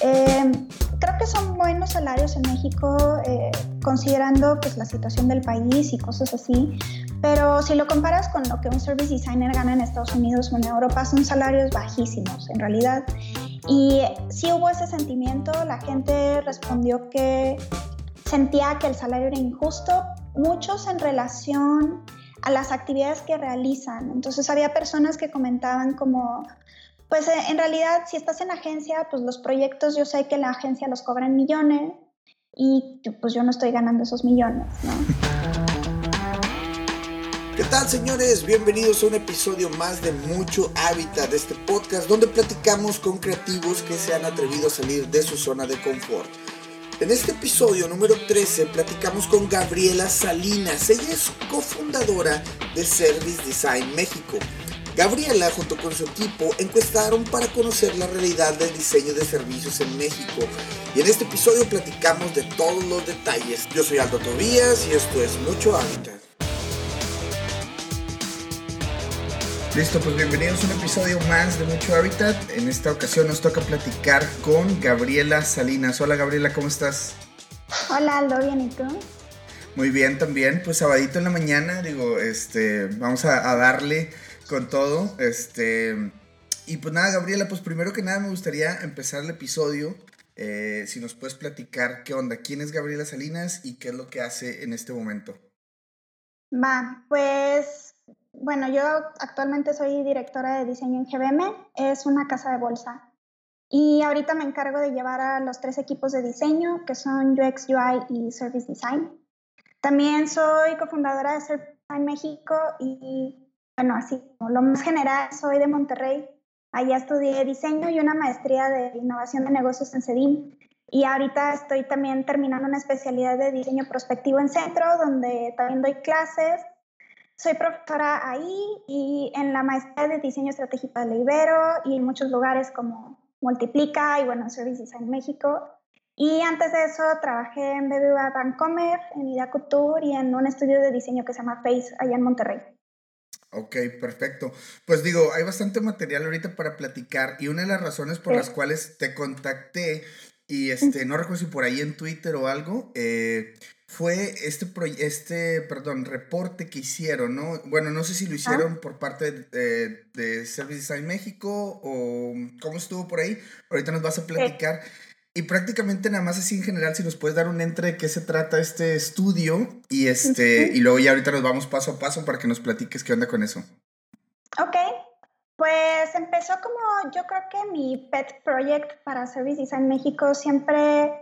Eh, creo que son buenos salarios en México, eh, considerando pues, la situación del país y cosas así, pero si lo comparas con lo que un service designer gana en Estados Unidos o en Europa, son salarios bajísimos en realidad. Y sí hubo ese sentimiento, la gente respondió que sentía que el salario era injusto, muchos en relación a las actividades que realizan. Entonces había personas que comentaban como, pues eh, en realidad si estás en agencia, pues los proyectos yo sé que la agencia los cobra en millones y pues yo no estoy ganando esos millones, ¿no? ¿Qué tal señores? Bienvenidos a un episodio más de Mucho Hábitat de este podcast donde platicamos con creativos que se han atrevido a salir de su zona de confort. En este episodio número 13 platicamos con Gabriela Salinas. Ella es cofundadora de Service Design México. Gabriela junto con su equipo encuestaron para conocer la realidad del diseño de servicios en México. Y en este episodio platicamos de todos los detalles. Yo soy Aldo Tobías y esto es Mucho Hábitat. Listo, pues bienvenidos a un episodio más de Mucho Hábitat. En esta ocasión nos toca platicar con Gabriela Salinas. Hola Gabriela, ¿cómo estás? Hola Aldo, ¿bien y tú? Muy bien también, pues sabadito en la mañana, digo, este, vamos a, darle con todo, este, y pues nada, Gabriela, pues primero que nada me gustaría empezar el episodio, eh, si nos puedes platicar qué onda, quién es Gabriela Salinas y qué es lo que hace en este momento. Va, pues bueno, yo actualmente soy directora de diseño en GBM, es una casa de bolsa. Y ahorita me encargo de llevar a los tres equipos de diseño, que son UX, UI y Service Design. También soy cofundadora de Service Design México y, bueno, así como lo más general, soy de Monterrey. Allá estudié diseño y una maestría de innovación de negocios en CEDIM. Y ahorita estoy también terminando una especialidad de diseño prospectivo en Centro, donde también doy clases soy profesora ahí y en la maestría de diseño estratégico de la Ibero y en muchos lugares como Multiplica y bueno, Service Design México. Y antes de eso trabajé en BBVA Bancomer, en Ida Couture y en un estudio de diseño que se llama Face allá en Monterrey. Ok, perfecto. Pues digo, hay bastante material ahorita para platicar y una de las razones por las cuales te contacté y este, no recuerdo si por ahí en Twitter o algo, eh, fue este, este perdón, reporte que hicieron, ¿no? Bueno, no sé si lo hicieron por parte de, de, Service Design México o cómo estuvo por ahí. Ahorita nos vas a platicar. Y prácticamente nada más así en general, si nos puedes dar un entre de qué se trata este estudio y este y luego ya ahorita nos vamos paso a paso para que nos platiques qué onda con eso. Ok, pues empezó como yo creo que mi pet project para Service Design México siempre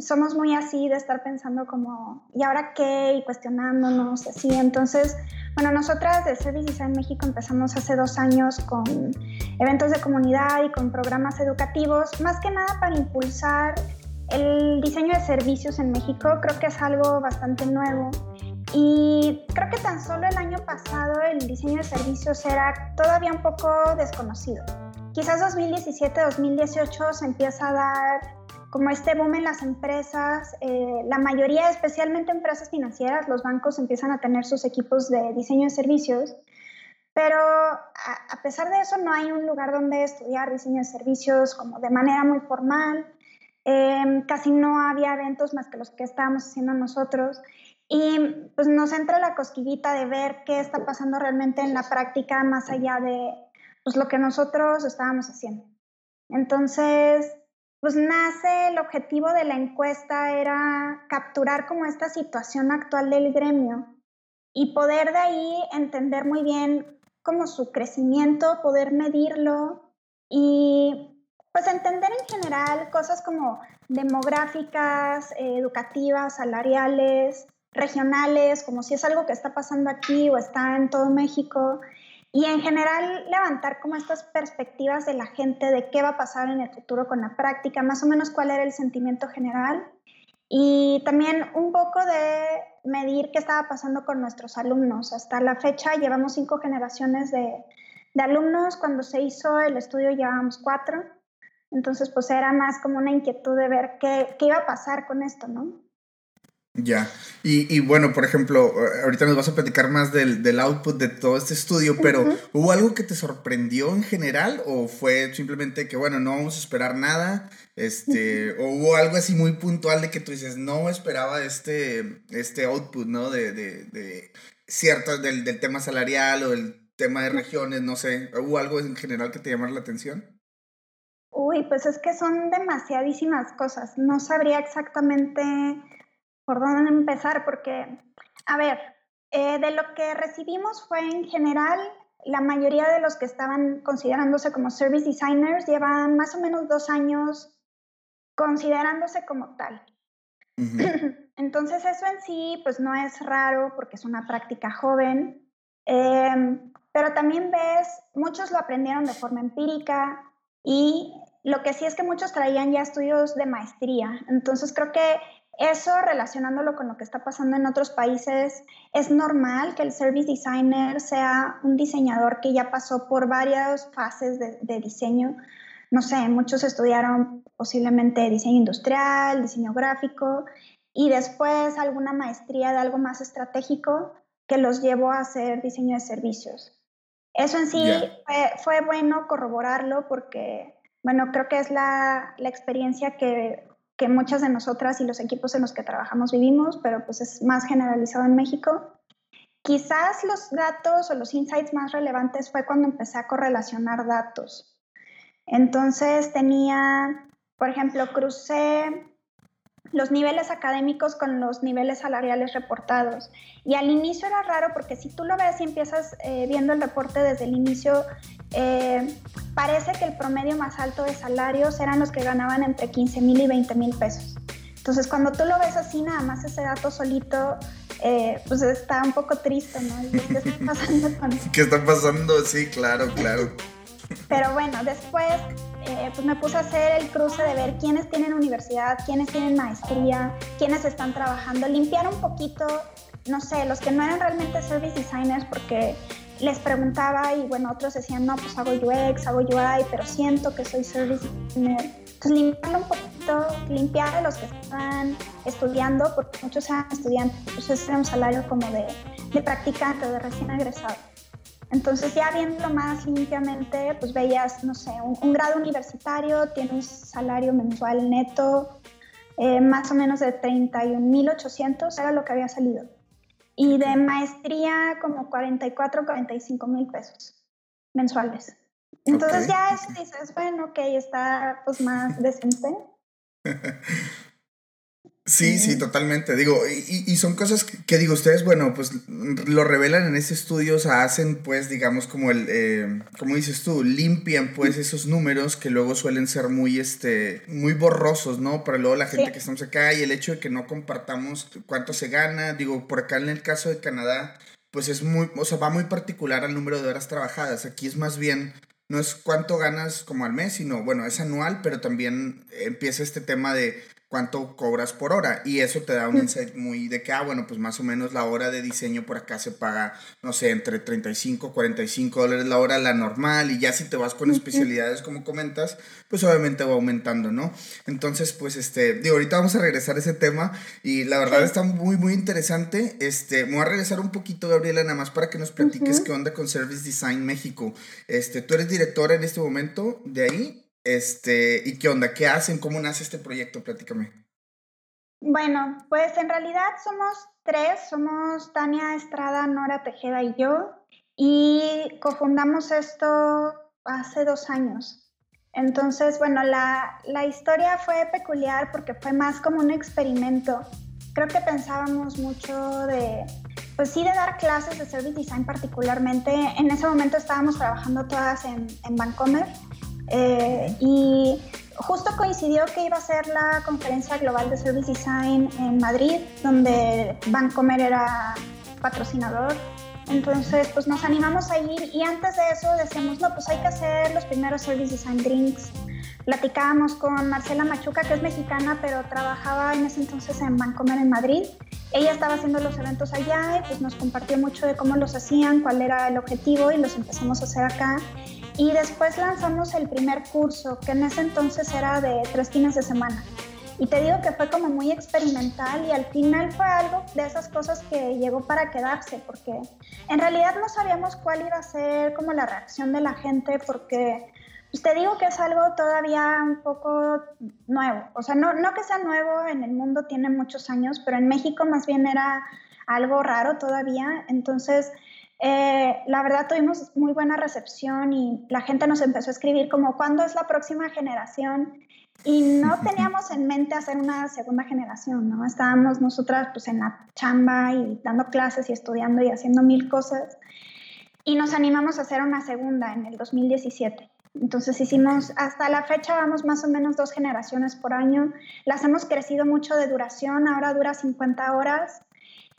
somos muy así de estar pensando como, ¿y ahora qué? Y cuestionándonos, así. Entonces, bueno, nosotras de Service Design México empezamos hace dos años con eventos de comunidad y con programas educativos, más que nada para impulsar el diseño de servicios en México. Creo que es algo bastante nuevo. Y creo que tan solo el año pasado el diseño de servicios era todavía un poco desconocido. Quizás 2017-2018 se empieza a dar como este boom en las empresas, eh, la mayoría, especialmente empresas financieras, los bancos empiezan a tener sus equipos de diseño de servicios, pero a, pesar de eso no hay un lugar donde estudiar diseño de servicios como de manera muy formal, em, casi no había eventos más que los que estábamos haciendo nosotros y pues nos entra la cosquillita de ver qué está pasando realmente en la práctica más allá de pues, lo que nosotros estábamos haciendo. Entonces, pues nace el objetivo de la encuesta era capturar como esta situación actual del gremio y poder de ahí entender muy bien como su crecimiento, poder medirlo y pues entender en general cosas como demográficas, educativas, salariales, regionales, como si es algo que está pasando aquí o está en todo México y en general levantar como estas perspectivas de la gente de qué va a pasar en el futuro con la práctica, más o menos cuál era el sentimiento general y también un poco de medir qué estaba pasando con nuestros alumnos. Hasta la fecha llevamos cinco generaciones de, de alumnos, cuando se hizo el estudio llevábamos cuatro, entonces pues era más como una inquietud de ver qué, qué iba a pasar con esto, ¿no? Ya. Y, bueno, por ejemplo, ahorita nos vas a platicar más del, del output de todo este estudio, pero ¿hubo algo que te sorprendió en general o fue simplemente que, bueno, no vamos a esperar nada? Este, o hubo algo así muy puntual de que tú dices, no esperaba este, este output, ¿no? De, de, de cierto, del, del tema salarial o del tema de regiones, no sé. ¿Hubo algo en general que te llamara la atención? Uy, pues es que son demasiadísimas cosas. No sabría exactamente por dónde empezar, porque, a ver, eh, de lo que recibimos fue en general, la mayoría de los que estaban considerándose como service designers llevan más o menos dos años considerándose como tal. Entonces eso en sí, pues no es raro porque es una práctica joven, em, pero también ves, muchos lo aprendieron de forma empírica y lo que sí es que muchos traían ya estudios de maestría. Entonces creo que eso, relacionándolo con lo que está pasando en otros países, es normal que el service designer sea un diseñador que ya pasó por varias fases de, diseño. No sé, muchos estudiaron posiblemente diseño industrial, diseño gráfico y después alguna maestría de algo más estratégico que los llevó a hacer diseño de servicios. Eso en sí fue, bueno corroborarlo porque, bueno, creo que es la, la experiencia que que muchas de nosotras y los equipos en los que trabajamos vivimos, pero pues es más generalizado en México. Quizás los datos o los insights más relevantes fue cuando empecé a correlacionar datos. Entonces tenía, por ejemplo, crucé los niveles académicos con los niveles salariales reportados. Y al inicio era raro porque si tú lo ves y empiezas eh, viendo el reporte desde el inicio, eh, parece que el promedio más alto de salarios eran los que ganaban entre 15 mil y 20 mil pesos. Entonces cuando tú lo ves así, nada más ese dato solito, eh, pues está un poco triste, ¿no? ¿Qué está pasando con ¿Qué está pasando? Sí, claro, claro. Pero bueno, después eh, pues me puse a hacer el cruce de ver quiénes tienen universidad, quiénes tienen maestría, quiénes están trabajando, limpiar un poquito, no sé, los que no eran realmente service designers porque les preguntaba y bueno, otros decían, no, pues hago UX, hago UI, pero siento que soy service. Entonces limpiarlo un poquito, limpiar a los que están estudiando, porque muchos eran estudiantes, entonces era un salario como de, de practicante, de recién egresado. Entonces ya viéndolo más limpiamente, pues veías, no sé, un, grado universitario tiene un salario mensual neto eh, más o menos de 31.800, era lo que había salido. Y de maestría como 44, 45 mil pesos mensuales. Entonces ya eso dices, bueno, ok, está pues más decente. Sí, sí, totalmente. Digo, y, son cosas que, digo, ustedes, bueno, pues lo revelan en ese estudio, o sea, hacen pues, digamos, como el, eh, como dices tú, limpian pues esos números que luego suelen ser muy, este, muy borrosos, ¿no? Para luego la gente que estamos acá y el hecho de que no compartamos cuánto se gana, digo, por acá en el caso de Canadá, pues es muy, o sea, va muy particular al número de horas trabajadas. Aquí es más bien no es cuánto ganas como al mes, sino, bueno, es anual, pero también empieza este tema de cuánto cobras por hora. Y eso te da un insight muy de que, ah, bueno, pues más o menos la hora de diseño por acá se paga, no sé, entre 35, 45 dólares la hora, la normal. Y ya si te vas con especialidades como comentas, pues obviamente va aumentando, ¿no? Entonces, pues, este, digo, ahorita vamos a regresar a ese tema y la verdad está muy, muy interesante. Este, me voy a regresar un poquito, Gabriela, nada más para que nos platiques qué onda con Service Design México. Este, tú eres directora en este momento de ahí. Este, ¿y qué onda? ¿Qué hacen? ¿Cómo nace este proyecto? Platícame. Bueno, pues en realidad somos tres, somos Tania Estrada, Nora Tejeda y yo, y cofundamos esto hace dos años. Entonces, bueno, la, la historia fue peculiar porque fue más como un experimento. Creo que pensábamos mucho de, pues sí, de dar clases de service design particularmente. En ese momento estábamos trabajando todas en, en Vancomer eh, y justo coincidió que iba a ser la conferencia global de Service Design en Madrid, donde Bancomer era patrocinador. Entonces, pues nos animamos a ir y antes de eso decíamos, no, pues hay que hacer los primeros Service Design Drinks. Platicábamos con Marcela Machuca, que es mexicana, pero trabajaba en ese entonces en Bancomer en Madrid. Ella estaba haciendo los eventos allá y pues nos compartió mucho de cómo los hacían, cuál era el objetivo y los empezamos a hacer acá. Y después lanzamos el primer curso, que en ese entonces era de tres fines de semana. Y te digo que fue como muy experimental y al final fue algo de esas cosas que llegó para quedarse, porque en realidad no sabíamos cuál iba a ser como la reacción de la gente, porque pues te digo que es algo todavía un poco nuevo. O sea, no, no que sea nuevo, en el mundo tiene muchos años, pero en México más bien era algo raro todavía. Entonces, eh, la verdad tuvimos muy buena recepción y la gente nos empezó a escribir como, ¿cuándo es la próxima generación? Y no teníamos en mente hacer una segunda generación, ¿no? Estábamos nosotras pues en la chamba y dando clases y estudiando y haciendo mil cosas. Y nos animamos a hacer una segunda en el 2017. Entonces hicimos, hasta la fecha vamos más o menos dos generaciones por año. Las hemos crecido mucho de duración, ahora dura 50 horas.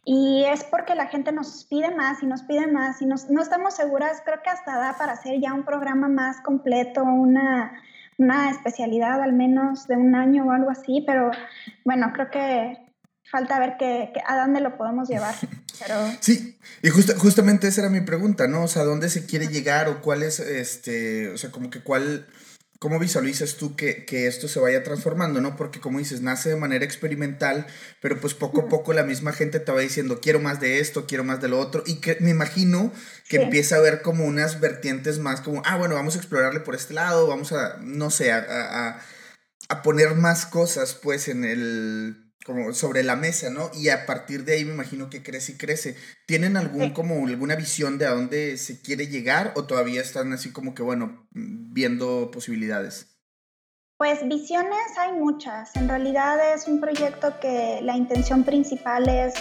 Y es porque la gente nos pide más y nos pide más y nos, no estamos seguras, creo que hasta da para hacer ya un programa más completo, una, una especialidad al menos de un año o algo así, pero bueno, creo que falta ver que, a dónde lo podemos llevar. Pero... Sí, y justamente esa era mi pregunta, ¿no? O sea, ¿dónde se quiere llegar o cuál es, este, o sea, como que cuál ¿Cómo visualizas tú que, esto se vaya transformando, no? Porque como dices, nace de manera experimental, pero pues poco a poco la misma gente te va diciendo, quiero más de esto, quiero más de lo otro, y que me imagino que empieza a haber como unas vertientes más como, ah, bueno, vamos a explorarle por este lado, vamos a, no sé, a, a poner más cosas pues en el, como sobre la mesa, ¿no? Y a partir de ahí me imagino que crece y crece. ¿Tienen algún como alguna visión de a dónde se quiere llegar o todavía están así como que bueno, viendo posibilidades? Pues visiones hay muchas. En realidad es un proyecto que la intención principal es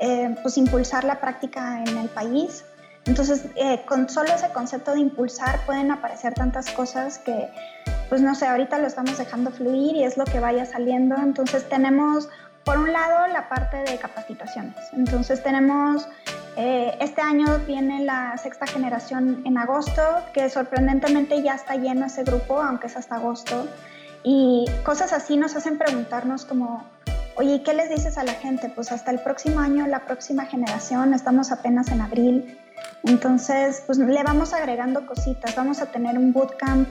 eh, pues impulsar la práctica en el país. Entonces, eh, con solo ese concepto de impulsar pueden aparecer tantas cosas que, pues no sé, ahorita lo estamos dejando fluir y es lo que vaya saliendo. Entonces tenemos por un lado, la parte de capacitaciones. Entonces tenemos, eh, este año viene la sexta generación en agosto, que sorprendentemente ya está lleno ese grupo, aunque es hasta agosto. Y cosas así nos hacen preguntarnos como, oye, ¿qué les dices a la gente? Pues hasta el próximo año, la próxima generación, estamos apenas en abril. Entonces, pues le vamos agregando cositas. Vamos a tener un bootcamp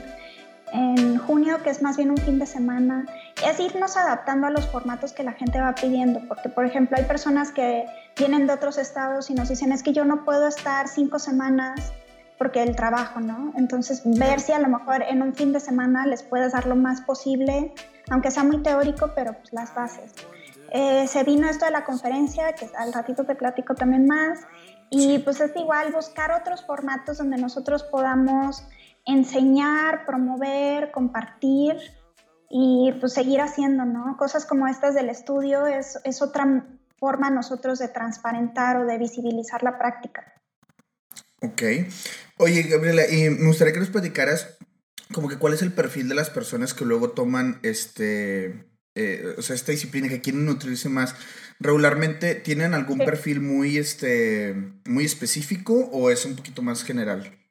en junio, que es más bien un fin de semana, es irnos adaptando a los formatos que la gente va pidiendo, porque por ejemplo hay personas que vienen de otros estados y nos dicen es que yo no puedo estar cinco semanas porque el trabajo, ¿no? Entonces ver si a lo mejor en un fin de semana les puedes dar lo más posible, aunque sea muy teórico, pero pues las bases. Eh, se vino esto de la conferencia, que al ratito te platico también más, y pues es igual buscar otros formatos donde nosotros podamos enseñar, promover, compartir y pues seguir haciendo, ¿no? Cosas como estas del estudio es, es otra forma nosotros de transparentar o de visibilizar la práctica. Ok. Oye, Gabriela, y me gustaría que nos platicaras como que cuál es el perfil de las personas que luego toman este, eh, o sea, esta disciplina que quieren nutrirse más. ¿Regularmente tienen algún perfil muy, este, muy específico o es un poquito más general?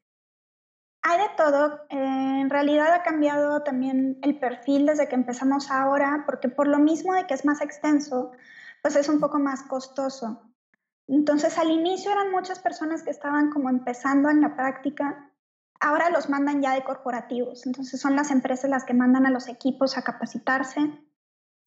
Eh, en realidad ha cambiado también el perfil desde que empezamos ahora, porque por lo mismo de que es más extenso, pues es un poco más costoso. Entonces al inicio eran muchas personas que estaban como empezando en la práctica. Ahora los mandan ya de corporativos. Entonces son las empresas las que mandan a los equipos a capacitarse.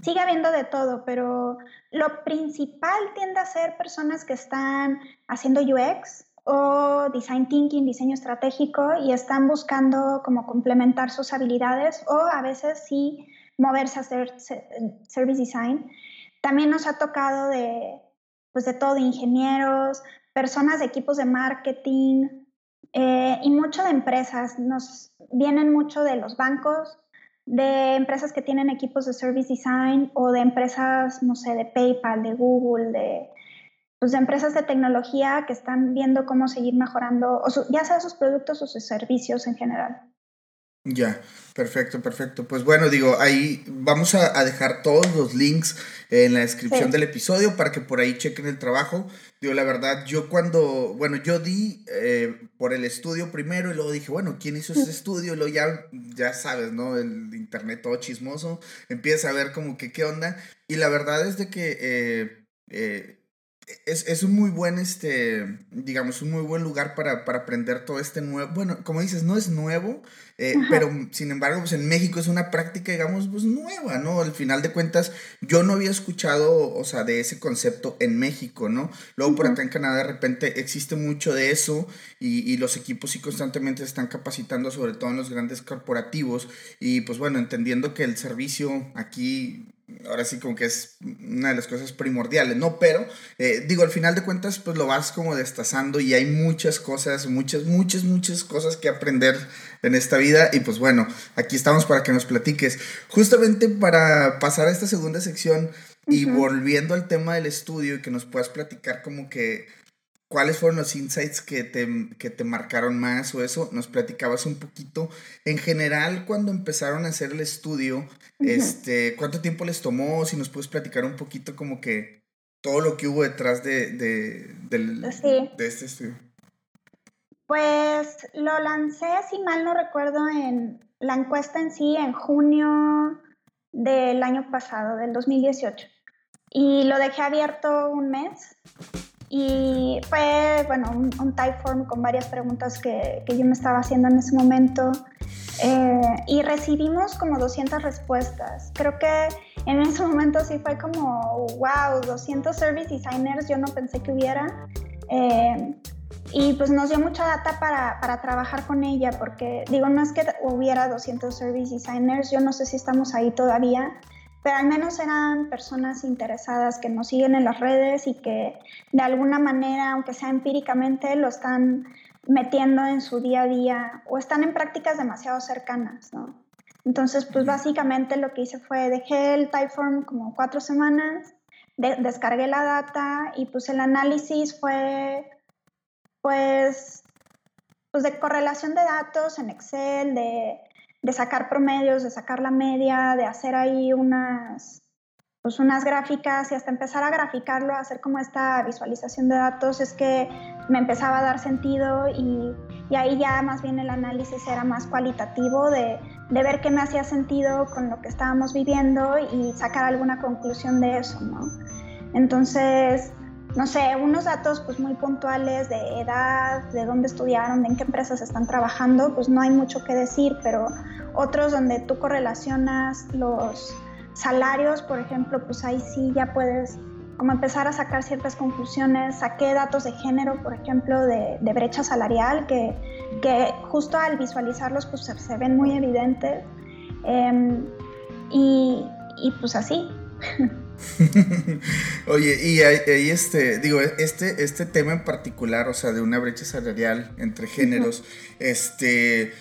Sigue habiendo de todo, pero lo principal tiende a ser personas que están haciendo UX, o design thinking, diseño estratégico, y están buscando como complementar sus habilidades o a veces sí moverse a hacer service design. También nos ha tocado de, pues de todo, ingenieros, personas de equipos de marketing eh, y mucho de empresas. Nos vienen mucho de los bancos, de empresas que tienen equipos de service design o de empresas, no sé, de PayPal, de Google, de pues, de empresas de tecnología que están viendo cómo seguir mejorando, o ya sea sus productos o sus servicios en general. Ya, perfecto, perfecto. Pues bueno, digo, ahí vamos a, dejar todos los links en la descripción del episodio para que por ahí chequen el trabajo. Digo, la verdad, yo cuando, bueno, yo di eh, por el estudio primero y luego dije, bueno, ¿quién hizo ese estudio? Y luego ya, ya sabes, ¿no? El internet todo chismoso, empieza a ver como que qué onda. Y la verdad es de que... Eh, eh, es, es, un muy buen, este, digamos, un muy buen lugar para, para, aprender todo este nuevo, bueno, como dices, no es nuevo, eh, pero sin embargo, pues en México es una práctica, digamos, pues nueva, ¿no? Al final de cuentas, yo no había escuchado, o sea, de ese concepto en México, ¿no? Luego por acá en Canadá de repente existe mucho de eso y, y los equipos sí constantemente se están capacitando, sobre todo en los grandes corporativos y pues bueno, entendiendo que el servicio aquí ahora sí como que es una de las cosas primordiales, ¿no? Pero, eh, digo, al final de cuentas, pues lo vas como destazando y hay muchas cosas, muchas, muchas, muchas cosas que aprender en esta vida y pues bueno, aquí estamos para que nos platiques. Justamente para pasar a esta segunda sección y volviendo al tema del estudio y que nos puedas platicar como que cuáles fueron los insights que te, que te marcaron más o eso, nos platicabas un poquito. En general, cuando empezaron a hacer el estudio, este, ¿cuánto tiempo les tomó? Si nos puedes platicar un poquito como que todo lo que hubo detrás de, de, de este estudio. Pues lo lancé, si mal no recuerdo, en la encuesta en sí, en junio del año pasado, del 2018. Y lo dejé abierto un mes y fue, bueno, un, un form con varias preguntas que, que, yo me estaba haciendo en ese momento. Eh, y recibimos como 200 respuestas. Creo que en ese momento sí fue como, wow, 200 service designers, yo no pensé que hubiera. Eh, y pues nos dio mucha data para, para, trabajar con ella, porque digo, no es que hubiera 200 service designers, yo no sé si estamos ahí todavía, pero al menos eran personas interesadas que nos siguen en las redes y que de alguna manera, aunque sea empíricamente, lo están metiendo en su día a día o están en prácticas demasiado cercanas, ¿no? Entonces, pues básicamente lo que hice fue dejé el Typeform como cuatro semanas, descargué la data y pues el análisis fue, pues, pues de correlación de datos en Excel, de de sacar promedios, de sacar la media, de hacer ahí unas, pues unas gráficas y hasta empezar a graficarlo, a hacer como esta visualización de datos, es que me empezaba a dar sentido y, y ahí ya más bien el análisis era más cualitativo de, de, ver qué me hacía sentido con lo que estábamos viviendo y sacar alguna conclusión de eso, ¿no? Entonces, no sé, unos datos pues muy puntuales de edad, de dónde estudiaron, de en qué empresas están trabajando, pues no hay mucho que decir, pero otros donde tú correlacionas los salarios, por ejemplo, pues ahí sí ya puedes como empezar a sacar ciertas conclusiones. Saqué datos de género, por ejemplo, de, brecha salarial, que, que, justo al visualizarlos pues se, ven muy evidentes. Em, y, y pues así. Oye, y ahí, este, digo, este, este tema en particular, o sea, de una brecha salarial entre géneros, este,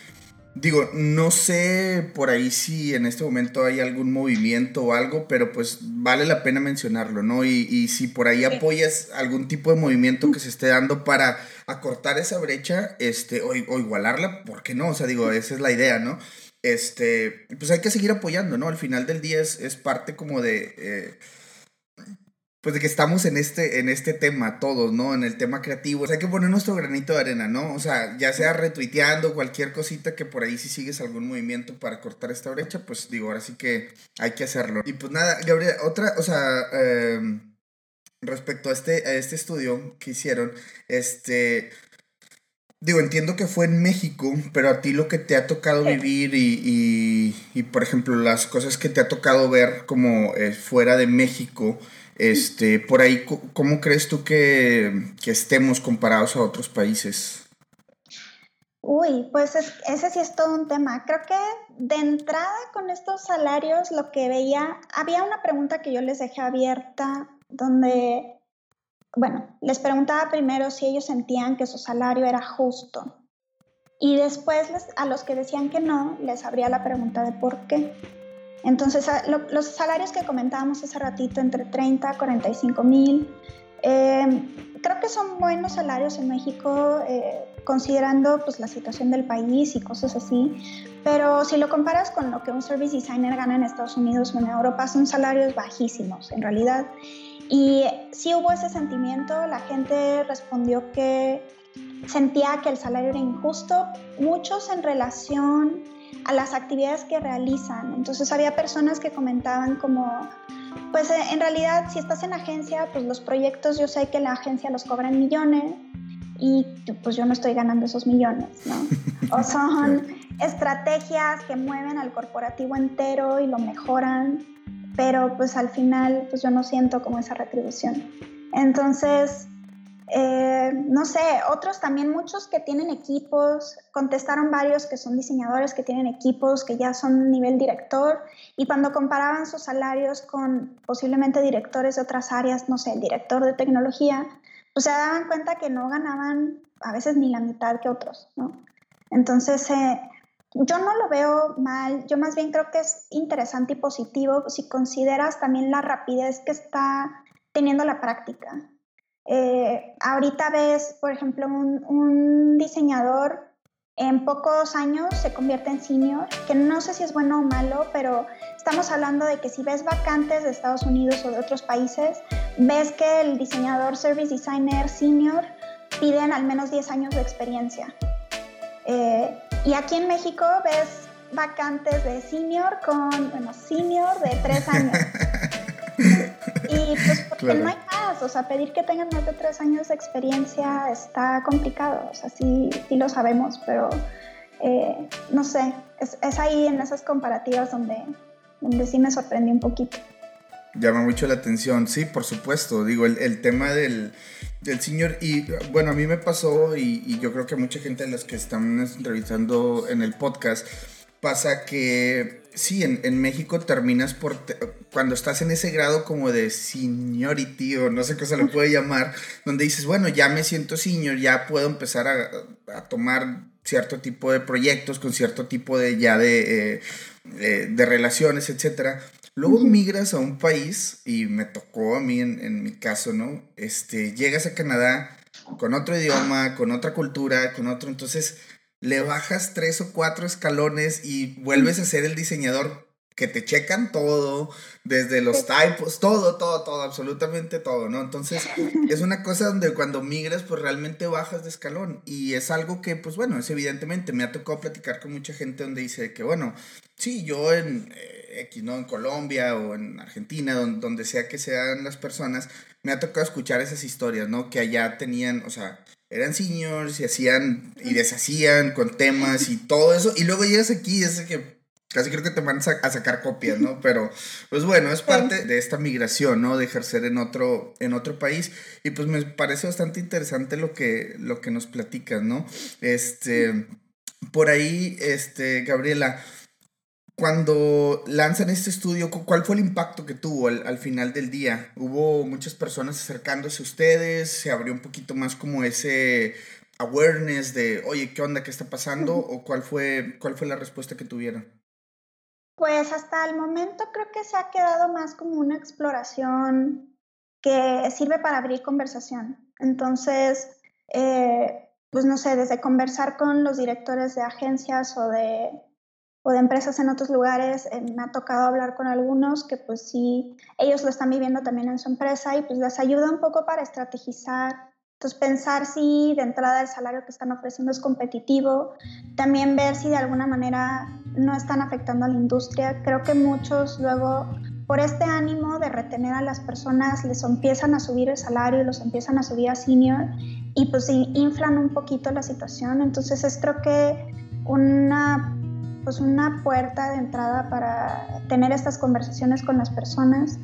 digo, no sé por ahí si en este momento hay algún movimiento o algo, pero pues vale la pena mencionarlo, ¿no? Y, y si por ahí apoyas algún tipo de movimiento que se esté dando para acortar esa brecha, este, o, o igualarla, ¿por qué no? O sea, digo, esa es la idea, ¿no? Este, pues hay que seguir apoyando, ¿no? Al final del día es, es parte como de, eh, pues de que estamos en este, en este tema todos, ¿no? En el tema creativo. O sea, hay que poner nuestro granito de arena, ¿no? O sea, ya sea retuiteando cualquier cosita que por ahí si sigues algún movimiento para cortar esta brecha, pues digo, ahora sí que hay que hacerlo. Y pues nada, Gabriel, otra, o sea, em, respecto a este, a este estudio que hicieron, este, Digo, entiendo que fue en México, pero a ti lo que te ha tocado vivir y, y, por ejemplo, las cosas que te ha tocado ver como eh, fuera de México, este, por ahí, ¿cómo crees tú que, que estemos comparados a otros países? Uy, pues ese sí es todo un tema. Creo que de entrada con estos salarios lo que veía, había una pregunta que yo les dejé abierta donde bueno, les preguntaba primero si ellos sentían que su salario era justo. Y después a los que decían que no, les abría la pregunta de por qué. Entonces, los salarios que comentábamos hace ratito, entre 30 a 45 mil, em, creo que son buenos salarios en México, eh, considerando pues, la situación del país y cosas así. Pero si lo comparas con lo que un service designer gana en Estados Unidos o en Europa, son salarios bajísimos en realidad. Y sí hubo ese sentimiento, la gente respondió que sentía que el salario era injusto, muchos en relación a las actividades que realizan. Entonces había personas que comentaban como, Pues eh, en realidad, si estás en agencia, pues los proyectos yo sé que la agencia los cobra en millones y pues yo no estoy ganando esos millones, ¿no? O son estrategias que mueven al corporativo entero y lo mejoran, pero pues al final pues yo no siento como esa retribución. Entonces, eh, no sé, otros también, muchos que tienen equipos, contestaron varios que son diseñadores, que tienen equipos, que ya son nivel director, y cuando comparaban sus salarios con posiblemente directores de otras áreas, no sé, el director de tecnología, pues se daban cuenta que no ganaban a veces ni la mitad que otros, ¿no? Entonces, eh, yo no lo veo mal, yo más bien creo que es interesante y positivo si consideras también la rapidez que está teniendo la práctica. Eh, ahorita ves, por ejemplo, un, diseñador en pocos años se convierte en senior, que no sé si es bueno o malo, pero estamos hablando de que si ves vacantes de Estados Unidos o de otros países, ves que el diseñador service designer senior piden al menos 10 años de experiencia. Eh, y aquí en México ves vacantes de senior con, bueno, senior de 3 años. y pues porque no hay más, o sea, pedir que tengan más de 3 años de experiencia está complicado, o sea, sí, sí lo sabemos, pero eh, no sé, es, es, ahí en esas comparativas donde, donde sí me sorprendió un poquito. Llama mucho la atención, sí, por supuesto, digo, el, el tema del, del señor, y bueno, a mí me pasó, y, y yo creo que mucha gente de las que están entrevistando en el podcast, pasa que sí, en, en, México terminas por, cuando estás en ese grado como de seniority o no sé qué se le puede llamar, donde dices, bueno, ya me siento senior, ya puedo empezar a, a tomar cierto tipo de proyectos con cierto tipo de ya de, eh, de relaciones, etcétera. Luego migras a un país y me tocó a mí en, en mi caso, ¿no? Este, llegas a Canadá con otro idioma, con otra cultura, con otro, entonces le bajas tres o cuatro escalones y vuelves a ser el diseñador que te checan todo, desde los typos, todo, todo, todo, absolutamente todo, ¿no? Entonces, es una cosa donde cuando migras, pues realmente bajas de escalón. Y es algo que, pues bueno, es evidentemente, me ha tocado platicar con mucha gente donde dice que, bueno, sí, yo en eh, X, ¿no? En Colombia o en Argentina, donde, donde sea que sean las personas, me ha tocado escuchar esas historias, ¿no? Que allá tenían, o sea, eran seniors y hacían y deshacían con temas y todo eso. Y luego llegas aquí y es que casi creo que te van a sacar copias, ¿no? Pero, pues bueno, es parte de esta migración, ¿no? De ejercer en otro, en otro país. Y pues me parece bastante interesante lo que, lo que nos platicas, ¿no? Este, por ahí, este, Gabriela, cuando lanzan este estudio, ¿cuál fue el impacto que tuvo al, final del día? ¿Hubo muchas personas acercándose a ustedes? ¿Se abrió un poquito más como ese awareness de, oye, ¿qué onda? ¿Qué está pasando? ¿O cuál fue, cuál fue la respuesta que tuvieron? Pues hasta el momento creo que se ha quedado más como una exploración que sirve para abrir conversación. Entonces, eh, pues no sé, desde conversar con los directores de agencias o de o de empresas en otros lugares, eh, me ha tocado hablar con algunos que pues sí, ellos lo están viviendo también en su empresa y pues les ayuda un poco para estrategizar. Entonces pensar si de entrada el salario que están ofreciendo es competitivo, también ver si de alguna manera no están afectando a la industria. Creo que muchos luego por este ánimo de retener a las personas les empiezan a subir el salario los empiezan a subir a senior y pues inflan un poquito la situación. Entonces es creo que una pues una puerta de entrada para tener estas conversaciones con las personas.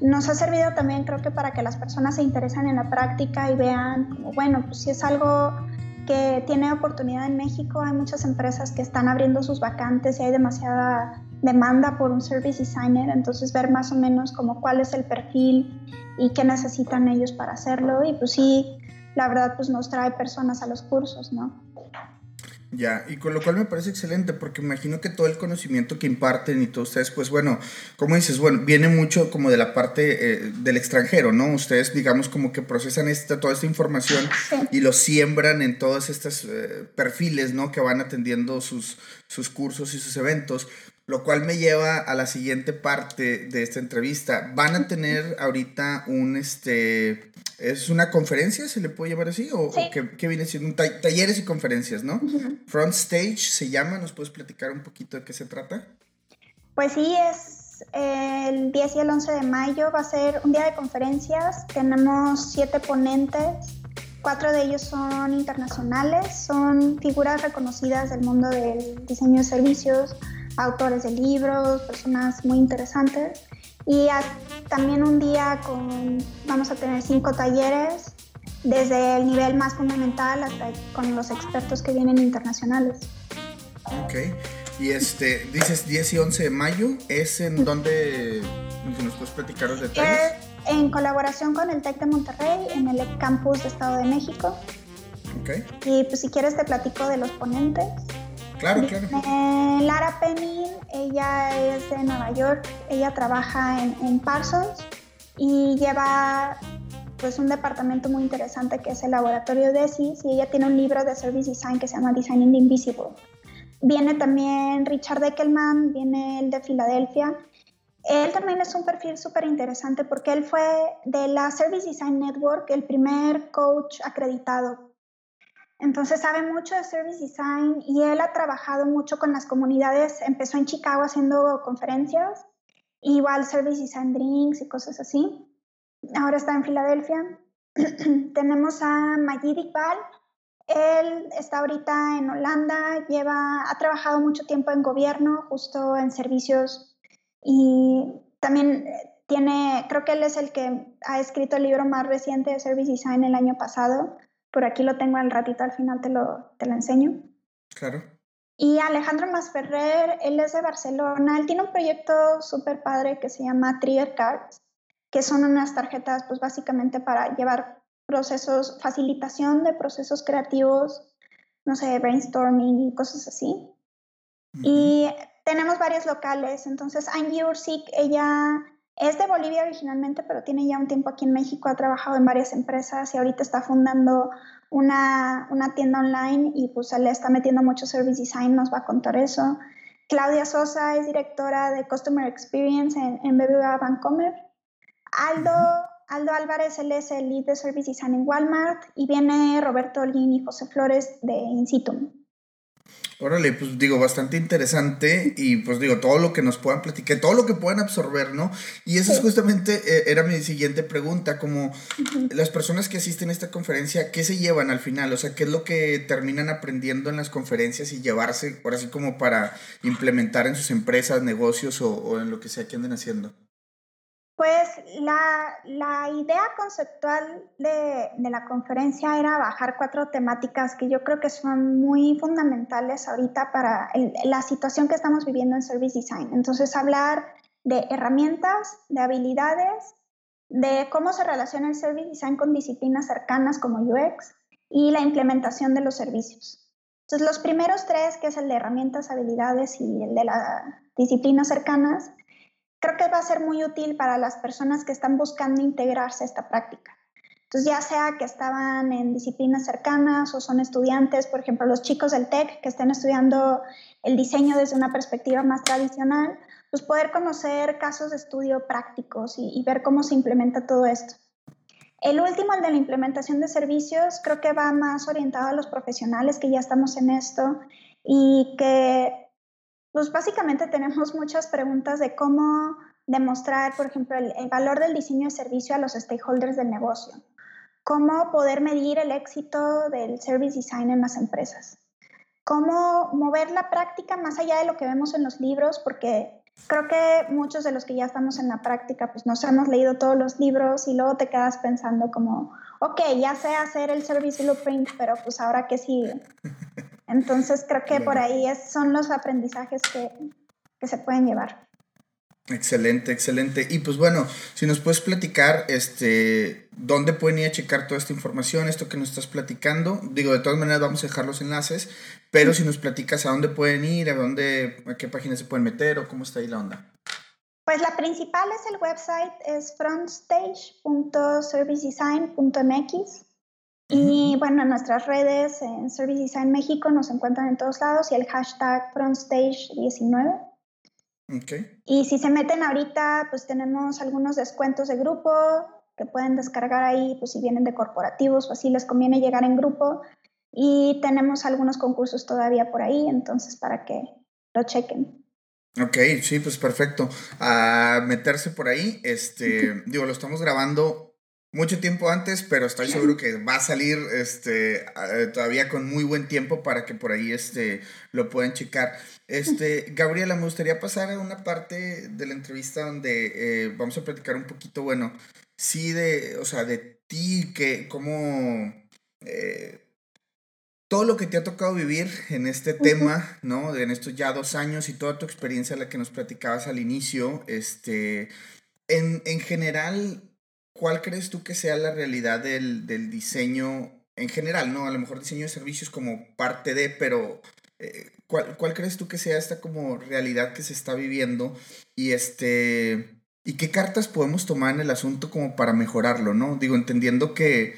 Nos ha servido también creo que para que las personas se interesen en la práctica y vean como, bueno, pues si es algo que tiene oportunidad en México, hay muchas empresas que están abriendo sus vacantes y hay demasiada demanda por un service designer, entonces ver más o menos como cuál es el perfil y qué necesitan ellos para hacerlo y pues sí, la verdad pues nos trae personas a los cursos, ¿no? Ya, y con lo cual me parece excelente, porque imagino que todo el conocimiento que imparten y todos ustedes, pues bueno, como dices, bueno, viene mucho como de la parte eh, del extranjero, ¿no? Ustedes, digamos, como que procesan esta, toda esta información y lo siembran en todos estos eh, perfiles, ¿no? Que van atendiendo sus, sus cursos y sus eventos, lo cual me lleva a la siguiente parte de esta entrevista. Van a tener ahorita un, este, ¿es una conferencia, se le puede llamar así? ¿O, qué, viene siendo? Talleres y conferencias, ¿no? Front Stage se llama, ¿nos puedes platicar un poquito de qué se trata? Pues sí, es el 10 y el 11 de mayo va a ser un día de conferencias. Tenemos siete ponentes, cuatro de ellos son internacionales, son figuras reconocidas del mundo del diseño de servicios, autores de libros, personas muy interesantes. Y también un día con, vamos a tener cinco talleres, desde el nivel más fundamental hasta con los expertos que vienen internacionales. Ok. Y este, dices 10 y 11 de mayo, ¿es en donde nos puedes platicar los detalles? en colaboración con el TEC de Monterrey, en el campus de Estado de México. Ok. Y pues si quieres te platico de los ponentes. Claro, claro. Eh, Lara Penny, ella es de Nueva York, ella trabaja en, en Parsons y lleva pues un departamento muy interesante que es el laboratorio DESIS y ella tiene un libro de Service Design que se llama Designing the Invisible. Viene también Richard Eckelman, viene el de Filadelfia. Él también es un perfil súper interesante porque él fue de la Service Design Network el primer coach acreditado. Entonces sabe mucho de Service Design y él ha trabajado mucho con las comunidades. Empezó en Chicago haciendo conferencias, igual Service Design Drinks y cosas así. Ahora está en Filadelfia. Tenemos a Majid Iqbal, él está ahorita en Holanda, lleva, ha trabajado mucho tiempo en gobierno, justo en servicios y también tiene, creo que él es el que ha escrito el libro más reciente de Service Design el año pasado. Por aquí lo tengo al ratito, al final te lo, te lo enseño. Claro. Y Alejandro Masferrer, él es de Barcelona, él tiene un proyecto súper padre que se llama Trigger Cards, que son unas tarjetas pues básicamente para llevar procesos, facilitación de procesos creativos, no sé, brainstorming y cosas así. Y tenemos varios locales, entonces Angie Ursik, ella es de Bolivia originalmente, pero tiene ya un tiempo aquí en México, ha trabajado en varias empresas y ahorita está fundando una, una tienda online y pues le está metiendo mucho service design, nos va a contar eso. Claudia Sosa es directora de Customer Experience en, en BBVA Bancomer. Aldo Aldo Álvarez, él es el lead de Service Design en Walmart y viene Roberto Olguín y José Flores de Insitum. Órale, pues digo, bastante interesante y pues digo, todo lo que nos puedan platicar, todo lo que puedan absorber, ¿no? Y eso es justamente, eh, era mi siguiente pregunta, como las personas que asisten a esta conferencia, ¿qué se llevan al final? O sea, ¿qué es lo que terminan aprendiendo en las conferencias y llevarse, por así como para implementar en sus empresas, negocios o, o en lo que sea que anden haciendo? Pues la, idea conceptual de, la conferencia era bajar cuatro temáticas que yo creo que son muy fundamentales ahorita para la situación que estamos viviendo en Service Design. Entonces, hablar de herramientas, de habilidades, de cómo se relaciona el Service Design con disciplinas cercanas como UX y la implementación de los servicios. Entonces, los primeros tres, que es el de herramientas, habilidades y el de las disciplinas cercanas, creo que va a ser muy útil para las personas que están buscando integrarse a esta práctica. Entonces, ya sea que estaban en disciplinas cercanas o son estudiantes, por ejemplo, los chicos del TEC que estén estudiando el diseño desde una perspectiva más tradicional, pues poder conocer casos de estudio prácticos y, y ver cómo se implementa todo esto. El último, el de la implementación de servicios, creo que va más orientado a los profesionales que ya estamos en esto y que pues básicamente tenemos muchas preguntas de cómo demostrar, por ejemplo, el, valor del diseño de servicio a los stakeholders del negocio. Cómo poder medir el éxito del service design en las empresas. Cómo mover la práctica más allá de lo que vemos en los libros, porque creo que muchos de los que ya estamos en la práctica, pues nos hemos leído todos los libros y luego te quedas pensando como, ok, ya sé hacer el service blueprint, pero pues ahora qué sigue. Entonces creo que por ahí es, son los aprendizajes que, que se pueden llevar. Excelente, excelente. Y pues bueno, si nos puedes platicar, este, dónde pueden ir a checar toda esta información, esto que nos estás platicando. Digo, de todas maneras vamos a dejar los enlaces, pero si nos platicas a dónde pueden ir, a dónde, a qué página se pueden meter o cómo está ahí la onda. Pues la principal es el website, es frontstage.servicedesign.mx. Y bueno, en nuestras redes, en Service Design México, nos encuentran en todos lados y el hashtag FrontStage19. Okay. Y si se meten ahorita, pues tenemos algunos descuentos de grupo que pueden descargar ahí, pues si vienen de corporativos o así les conviene llegar en grupo. Y tenemos algunos concursos todavía por ahí, entonces para que lo chequen. Ok, sí, pues perfecto. A meterse por ahí, este, digo, lo estamos grabando mucho tiempo antes, pero estoy seguro que va a salir este, todavía con muy buen tiempo para que por ahí este, lo puedan checar. Este, Gabriela, me gustaría pasar a una parte de la entrevista donde eh, vamos a platicar un poquito, bueno, sí de, o sea, de ti, que, cómo... Eh, todo lo que te ha tocado vivir en este tema, ¿no? En estos ya dos años y toda tu experiencia, la que nos platicabas al inicio, este, en, en general, ¿cuál crees tú que sea la realidad del, del, diseño en general, no? A lo mejor diseño de servicios como parte de, pero eh, ¿cuál, ¿cuál, crees tú que sea esta como realidad que se está viviendo? Y este, ¿y qué cartas podemos tomar en el asunto como para mejorarlo, no? Digo, entendiendo que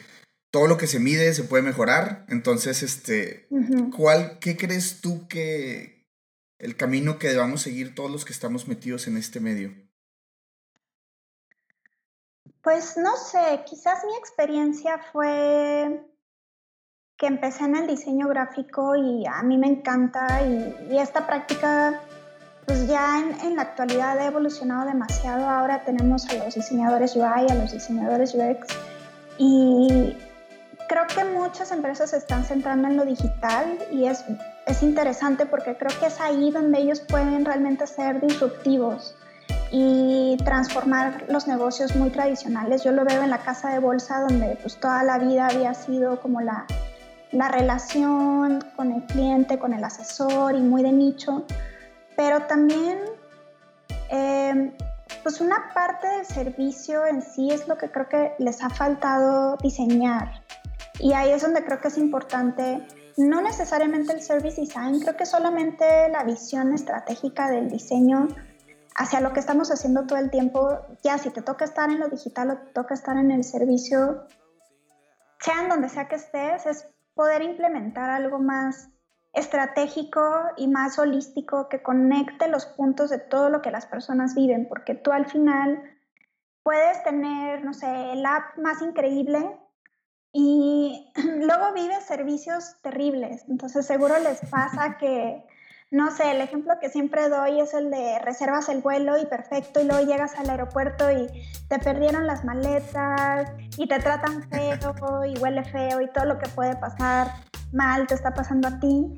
todo lo que se mide se puede mejorar, entonces, este, ¿cuál, qué crees tú que el camino que debamos seguir todos los que estamos metidos en este medio? Pues no sé, quizás mi experiencia fue que empecé en el diseño gráfico y a mí me encanta y, esta práctica pues ya en, la actualidad ha evolucionado demasiado. Ahora tenemos a los diseñadores UI, a los diseñadores UX y creo que muchas empresas se están centrando en lo digital y es, es interesante porque creo que es ahí donde ellos pueden realmente ser disruptivos y transformar los negocios muy tradicionales. Yo lo veo en la casa de bolsa donde pues toda la vida había sido como la, la relación con el cliente, con el asesor y muy de nicho, pero también eh, pues una parte del servicio en sí es lo que creo que les ha faltado diseñar. Y ahí es donde creo que es importante, no necesariamente el service design, creo que solamente la visión estratégica del diseño hacia lo que estamos haciendo todo el tiempo, ya si te toca estar en lo digital o te toca estar en el servicio, sea en donde sea que estés, es poder implementar algo más estratégico y más holístico que conecte los puntos de todo lo que las personas viven, porque tú al final puedes tener, no sé, el app más increíble y luego vives servicios terribles. Entonces seguro les pasa que no sé, el ejemplo que siempre doy es el de reservas el vuelo y perfecto y luego llegas al aeropuerto y te perdieron las maletas y te tratan feo y huele feo y todo lo que puede pasar mal te está pasando a ti.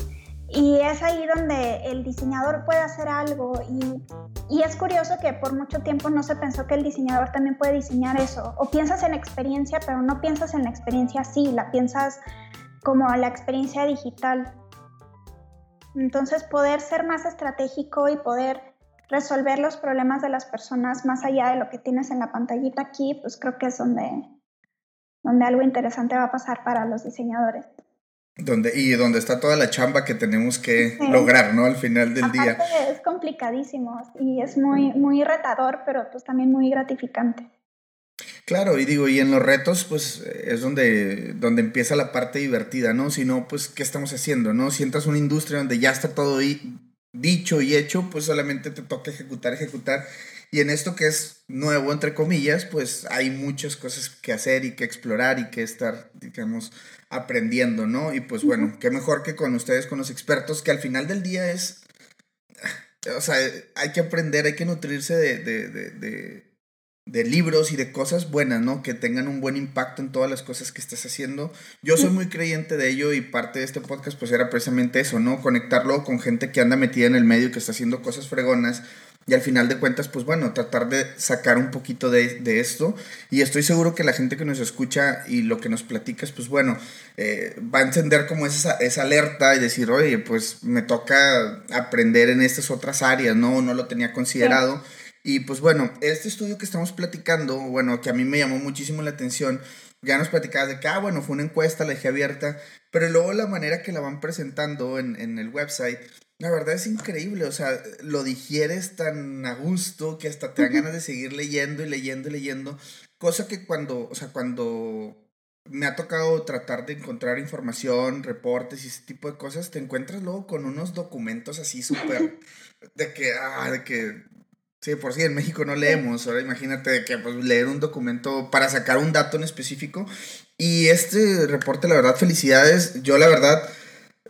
Y es ahí donde el diseñador puede hacer algo y, y, es curioso que por mucho tiempo no se pensó que el diseñador también puede diseñar eso. O piensas en experiencia, pero no piensas en la experiencia así, la piensas como la experiencia digital. Entonces, poder ser más estratégico y poder resolver los problemas de las personas más allá de lo que tienes en la pantallita aquí, pues creo que es donde, donde algo interesante va a pasar para los diseñadores. Donde, y donde está toda la chamba que tenemos que lograr, ¿no? Al final del día. Es complicadísimo y es muy, muy retador, pero pues también muy gratificante. Claro, y digo, y en los retos, pues es donde, donde empieza la parte divertida, ¿no? Si no, pues, ¿qué estamos haciendo, no? Si entras a una industria donde ya está todo dicho y hecho, pues solamente te toca ejecutar, ejecutar. Y en esto que es nuevo, entre comillas, pues hay muchas cosas que hacer y que explorar y que estar, digamos, aprendiendo, ¿no? Y pues bueno, qué mejor que con ustedes, con los expertos, que al final del día es, o sea, hay que aprender, hay que nutrirse de, de de libros y de cosas buenas, ¿no? Que tengan un buen impacto en todas las cosas que estás haciendo. Yo soy muy creyente de ello y parte de este podcast pues era precisamente eso, ¿no? Conectarlo con gente que anda metida en el medio, que está haciendo cosas fregonas y al final de cuentas pues bueno, tratar de sacar un poquito de, esto y estoy seguro que la gente que nos escucha y lo que nos platicas pues bueno, eh, va a encender como esa, esa alerta y decir, oye, pues me toca aprender en estas otras áreas, ¿no? No lo tenía considerado. Y pues bueno, este estudio que estamos platicando, bueno, que a mí me llamó muchísimo la atención, ya nos platicabas de que, ah, bueno, fue una encuesta, la dejé abierta, pero luego la manera que la van presentando en, en el website, la verdad es increíble, o sea, lo digieres tan a gusto que hasta te dan ganas de seguir leyendo y leyendo y leyendo, cosa que cuando, o sea, cuando me ha tocado tratar de encontrar información, reportes y ese tipo de cosas, te encuentras luego con unos documentos así súper de que, ah, de que Sí, por si en México no leemos. Ahora imagínate que pues, leer un documento para sacar un dato en específico. Y este reporte, la verdad, felicidades. Yo, la verdad,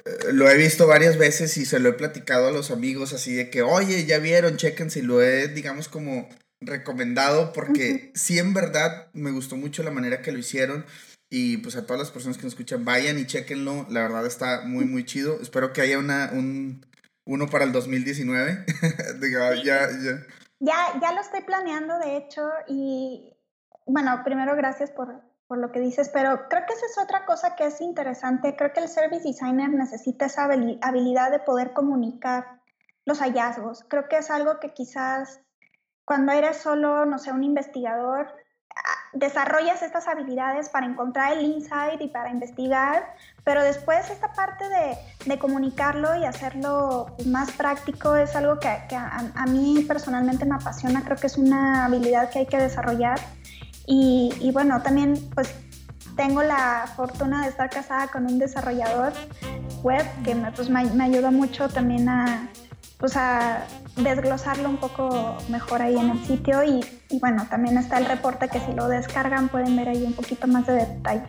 eh, lo he visto varias veces y se lo he platicado a los amigos así de que, oye, ya vieron, chequense y lo he, digamos, como recomendado porque sí en verdad me gustó mucho la manera que lo hicieron y pues a todas las personas que nos escuchan vayan y chequenlo, la verdad está muy muy chido, espero que haya una, un, uno para el 2019, ya, ya. Ya, ya lo estoy planeando de hecho y bueno, primero gracias por, por lo que dices, pero creo que esa es otra cosa que es interesante. Creo que el service designer necesita esa habilidad de poder comunicar los hallazgos. Creo que es algo que quizás cuando eres solo, no sé, un investigador, desarrollas estas habilidades para encontrar el insight y para investigar, pero después esta parte de, de comunicarlo y hacerlo más práctico es algo que, que a, a, mí personalmente me apasiona, creo que es una habilidad que hay que desarrollar. Y, bueno, también pues tengo la fortuna de estar casada con un desarrollador web que me, pues, me, ayuda mucho también a, pues, a desglosarlo un poco mejor ahí en el sitio y, y, bueno, también está el reporte que si lo descargan pueden ver ahí un poquito más de detalle.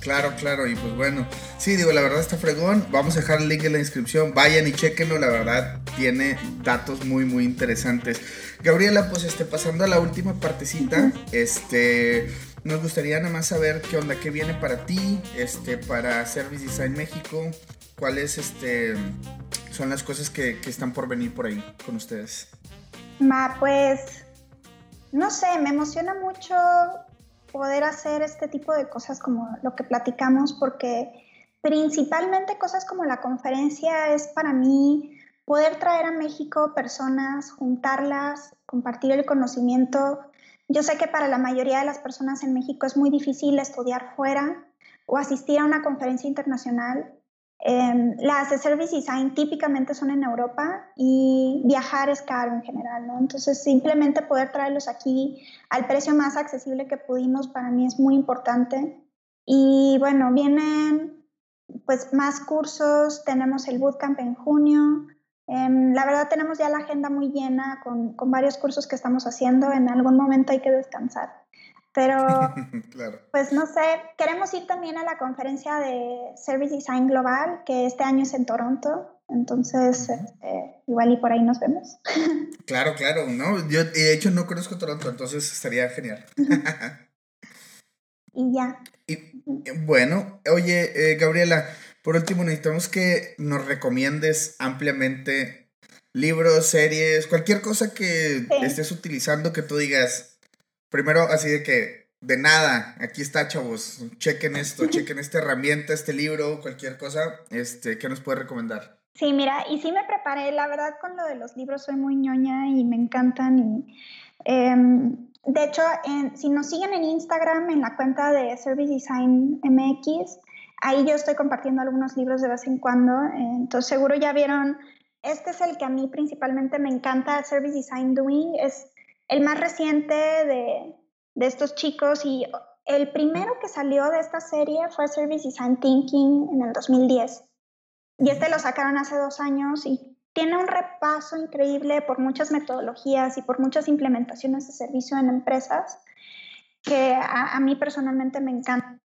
Claro, claro, y pues bueno, sí, digo, la verdad está fregón, vamos a dejar el link en la inscripción, vayan y chequenlo, la verdad tiene datos muy, muy interesantes. Gabriela, pues este, pasando a la última partecita, este, nos gustaría nada más saber qué onda, qué viene para ti, este, para Service Design México, cuáles, este, son las cosas que, que están por venir por ahí con ustedes. Ma, pues, no sé, me emociona mucho poder hacer este tipo de cosas como lo que platicamos, porque principalmente cosas como la conferencia es para mí poder traer a México personas, juntarlas, compartir el conocimiento. Yo sé que para la mayoría de las personas en México es muy difícil estudiar fuera o asistir a una conferencia internacional Em, las de Service Design típicamente son en Europa y viajar es caro en general, ¿no? Entonces, simplemente poder traerlos aquí al precio más accesible que pudimos para mí es muy importante. Y bueno, vienen pues más cursos, tenemos el bootcamp en junio. Em, la verdad tenemos ya la agenda muy llena con, con varios cursos que estamos haciendo. En algún momento hay que descansar. Pero, pues no sé, queremos ir también a la conferencia de Service Design Global, que este año es en Toronto. Entonces, este, igual y por ahí nos vemos. Claro, claro, ¿no? Yo de hecho no conozco Toronto, entonces estaría genial. y ya. Y, bueno, oye, eh, Gabriela, por último necesitamos que nos recomiendes ampliamente libros, series, cualquier cosa que estés utilizando que tú digas, primero así de que, de nada, aquí está, chavos, chequen esto, chequen esta herramienta, este libro, cualquier cosa, este, ¿qué nos puede recomendar? Sí, mira, y sí me preparé, la verdad con lo de los libros soy muy ñoña y me encantan y... Em, de hecho, si nos siguen en Instagram, en la cuenta de Service Design MX, ahí yo estoy compartiendo algunos libros de vez en cuando. Entonces, seguro ya vieron, este es el que a mí principalmente me encanta, Service Design Doing. Es el más reciente de, estos chicos y el primero que salió de esta serie fue Service Design Thinking en el 2010. Y este lo sacaron hace dos años y tiene un repaso increíble por muchas metodologías y por muchas implementaciones de servicio en empresas que a, a mí personalmente me encanta.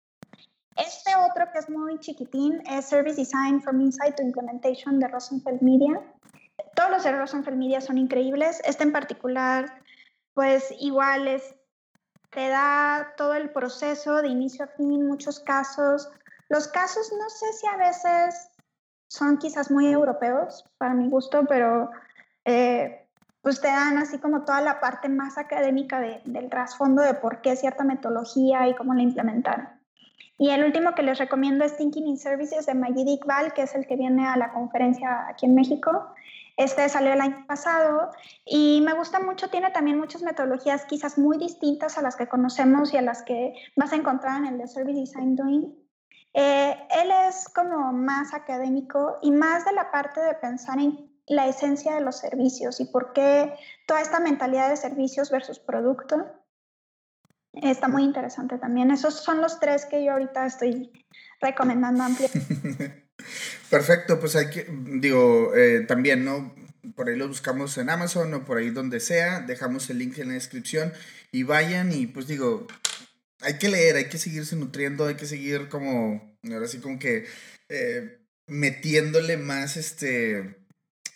Este otro que es muy chiquitín es Service Design from Insight to Implementation de Rosenfeld Media. Todos los de Rosenfeld Media son increíbles. Este en particular pues igual es, te da todo el proceso de inicio a fin, muchos casos. Los casos no sé si a veces son quizás muy europeos para mi gusto, pero eh, pues te dan así como toda la parte más académica del trasfondo de por qué cierta metodología y cómo la implementaron. Y el último que les recomiendo es Thinking in Services de Majid Iqbal, que es el que viene a la conferencia aquí en México. Este salió el año pasado y me gusta mucho, tiene también muchas metodologías quizás muy distintas a las que conocemos y a las que vas a encontrar en el de Service Design Doing. Eh, él es como más académico y más de la parte de pensar en la esencia de los servicios y por qué toda esta mentalidad de servicios versus producto. Está muy interesante también. Esos son los tres que yo ahorita estoy recomendando ampliamente. Perfecto, pues hay que, digo, eh, también, ¿no? Por ahí lo buscamos en Amazon o por ahí donde sea, dejamos el link en la descripción y vayan y pues digo, hay que leer, hay que seguirse nutriendo, hay que seguir como, ahora sí como que, eh, metiéndole más, este,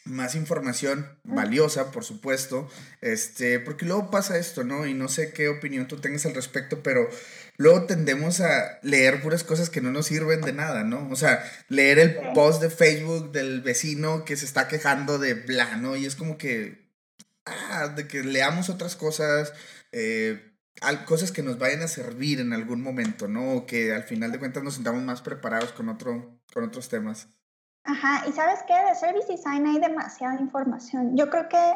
más información valiosa, por supuesto, este, porque luego pasa esto, ¿no? Y no sé qué opinión tú tengas al respecto, pero luego tendemos a leer puras cosas que no nos sirven de nada, ¿no? O sea, leer el post de Facebook del vecino que se está quejando de bla, ¿no? Y es como que, ah, de que leamos otras cosas, eh, cosas que nos vayan a servir en algún momento, ¿no? O que al final de cuentas nos sintamos más preparados con, otro, con otros temas. Ajá, y sabes qué, de Service Design hay demasiada información. Yo creo que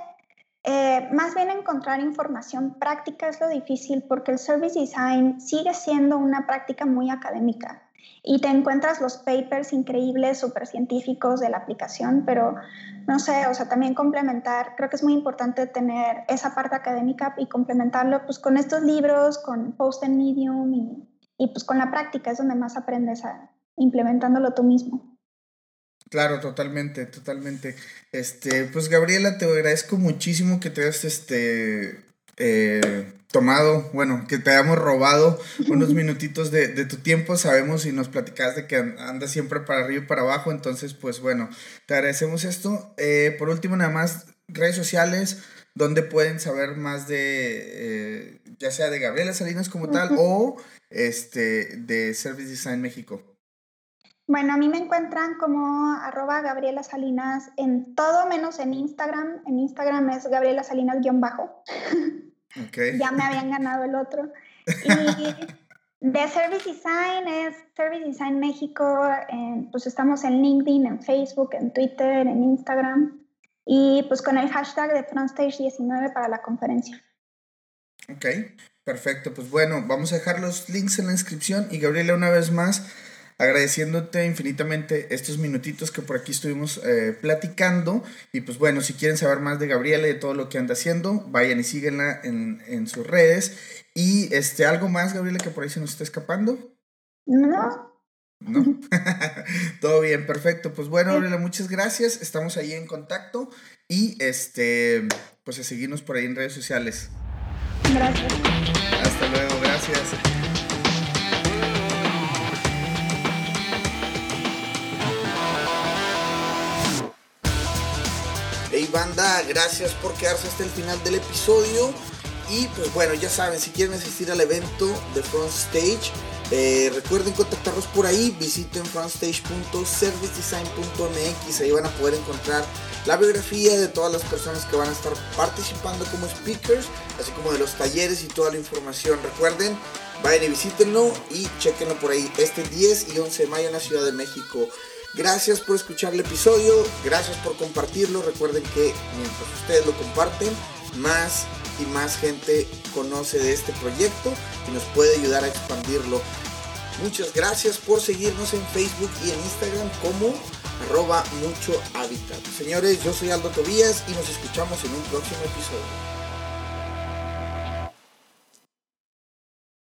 eh, más bien encontrar información práctica es lo difícil porque el Service Design sigue siendo una práctica muy académica y te encuentras los papers increíbles, súper científicos de la aplicación, pero no sé, o sea, también complementar, creo que es muy importante tener esa parte académica y complementarlo pues con estos libros, con Post and Medium y, y pues con la práctica es donde más aprendes a, implementándolo tú mismo. Claro, totalmente, totalmente. Este, pues Gabriela, te agradezco muchísimo que te hayas este eh, tomado, bueno, que te hayamos robado unos minutitos de, tu tiempo. Sabemos y nos platicas de que andas siempre para arriba y para abajo. Entonces, pues bueno, te agradecemos esto. Eh, por último, nada más, redes sociales, donde pueden saber más de, eh, ya sea de Gabriela Salinas como tal o este, de Service Design México. Bueno, a mí me encuentran como arroba Gabriela Salinas en todo menos en Instagram. En Instagram es Gabriela Salinas-bajo. Okay. ya me habían ganado el otro. Y de Service Design es Service Design México. pues estamos en LinkedIn, en Facebook, en Twitter, en Instagram. Y pues con el hashtag de FrontStage19 para la conferencia. Ok, perfecto. Pues bueno, vamos a dejar los links en la inscripción. Y Gabriela, una vez más agradeciéndote infinitamente estos minutitos que por aquí estuvimos eh, platicando. Y pues bueno, si quieren saber más de Gabriela y de todo lo que anda haciendo, vayan y síguenla en, en sus redes. Y este, algo más, Gabriela, que por ahí se nos está escapando. No. ¿No? Todo bien, perfecto. Pues bueno, Gabriela, muchas gracias. Estamos ahí en contacto y este, pues a seguirnos por ahí en redes sociales. Gracias. Hasta luego, gracias. Gracias por quedarse hasta el final del episodio. Y pues bueno, ya saben, si quieren asistir al evento de Front Stage, eh, recuerden contactarlos por ahí, visiten frontstage.servicedesign.mx, ahí van a poder encontrar la biografía de todas las personas que van a estar participando como speakers, así como de los talleres y toda la información. Recuerden, vayan y visítenlo y chequenlo por ahí este 10 y 11 de mayo en la Ciudad de México. Gracias por escuchar el episodio, gracias por compartirlo. Recuerden que mientras ustedes lo comparten, más y más gente conoce de este proyecto y nos puede ayudar a expandirlo. Muchas gracias por seguirnos en Facebook y en Instagram como arroba mucho hábitat. Señores, yo soy Aldo Tobías y nos escuchamos en un próximo episodio.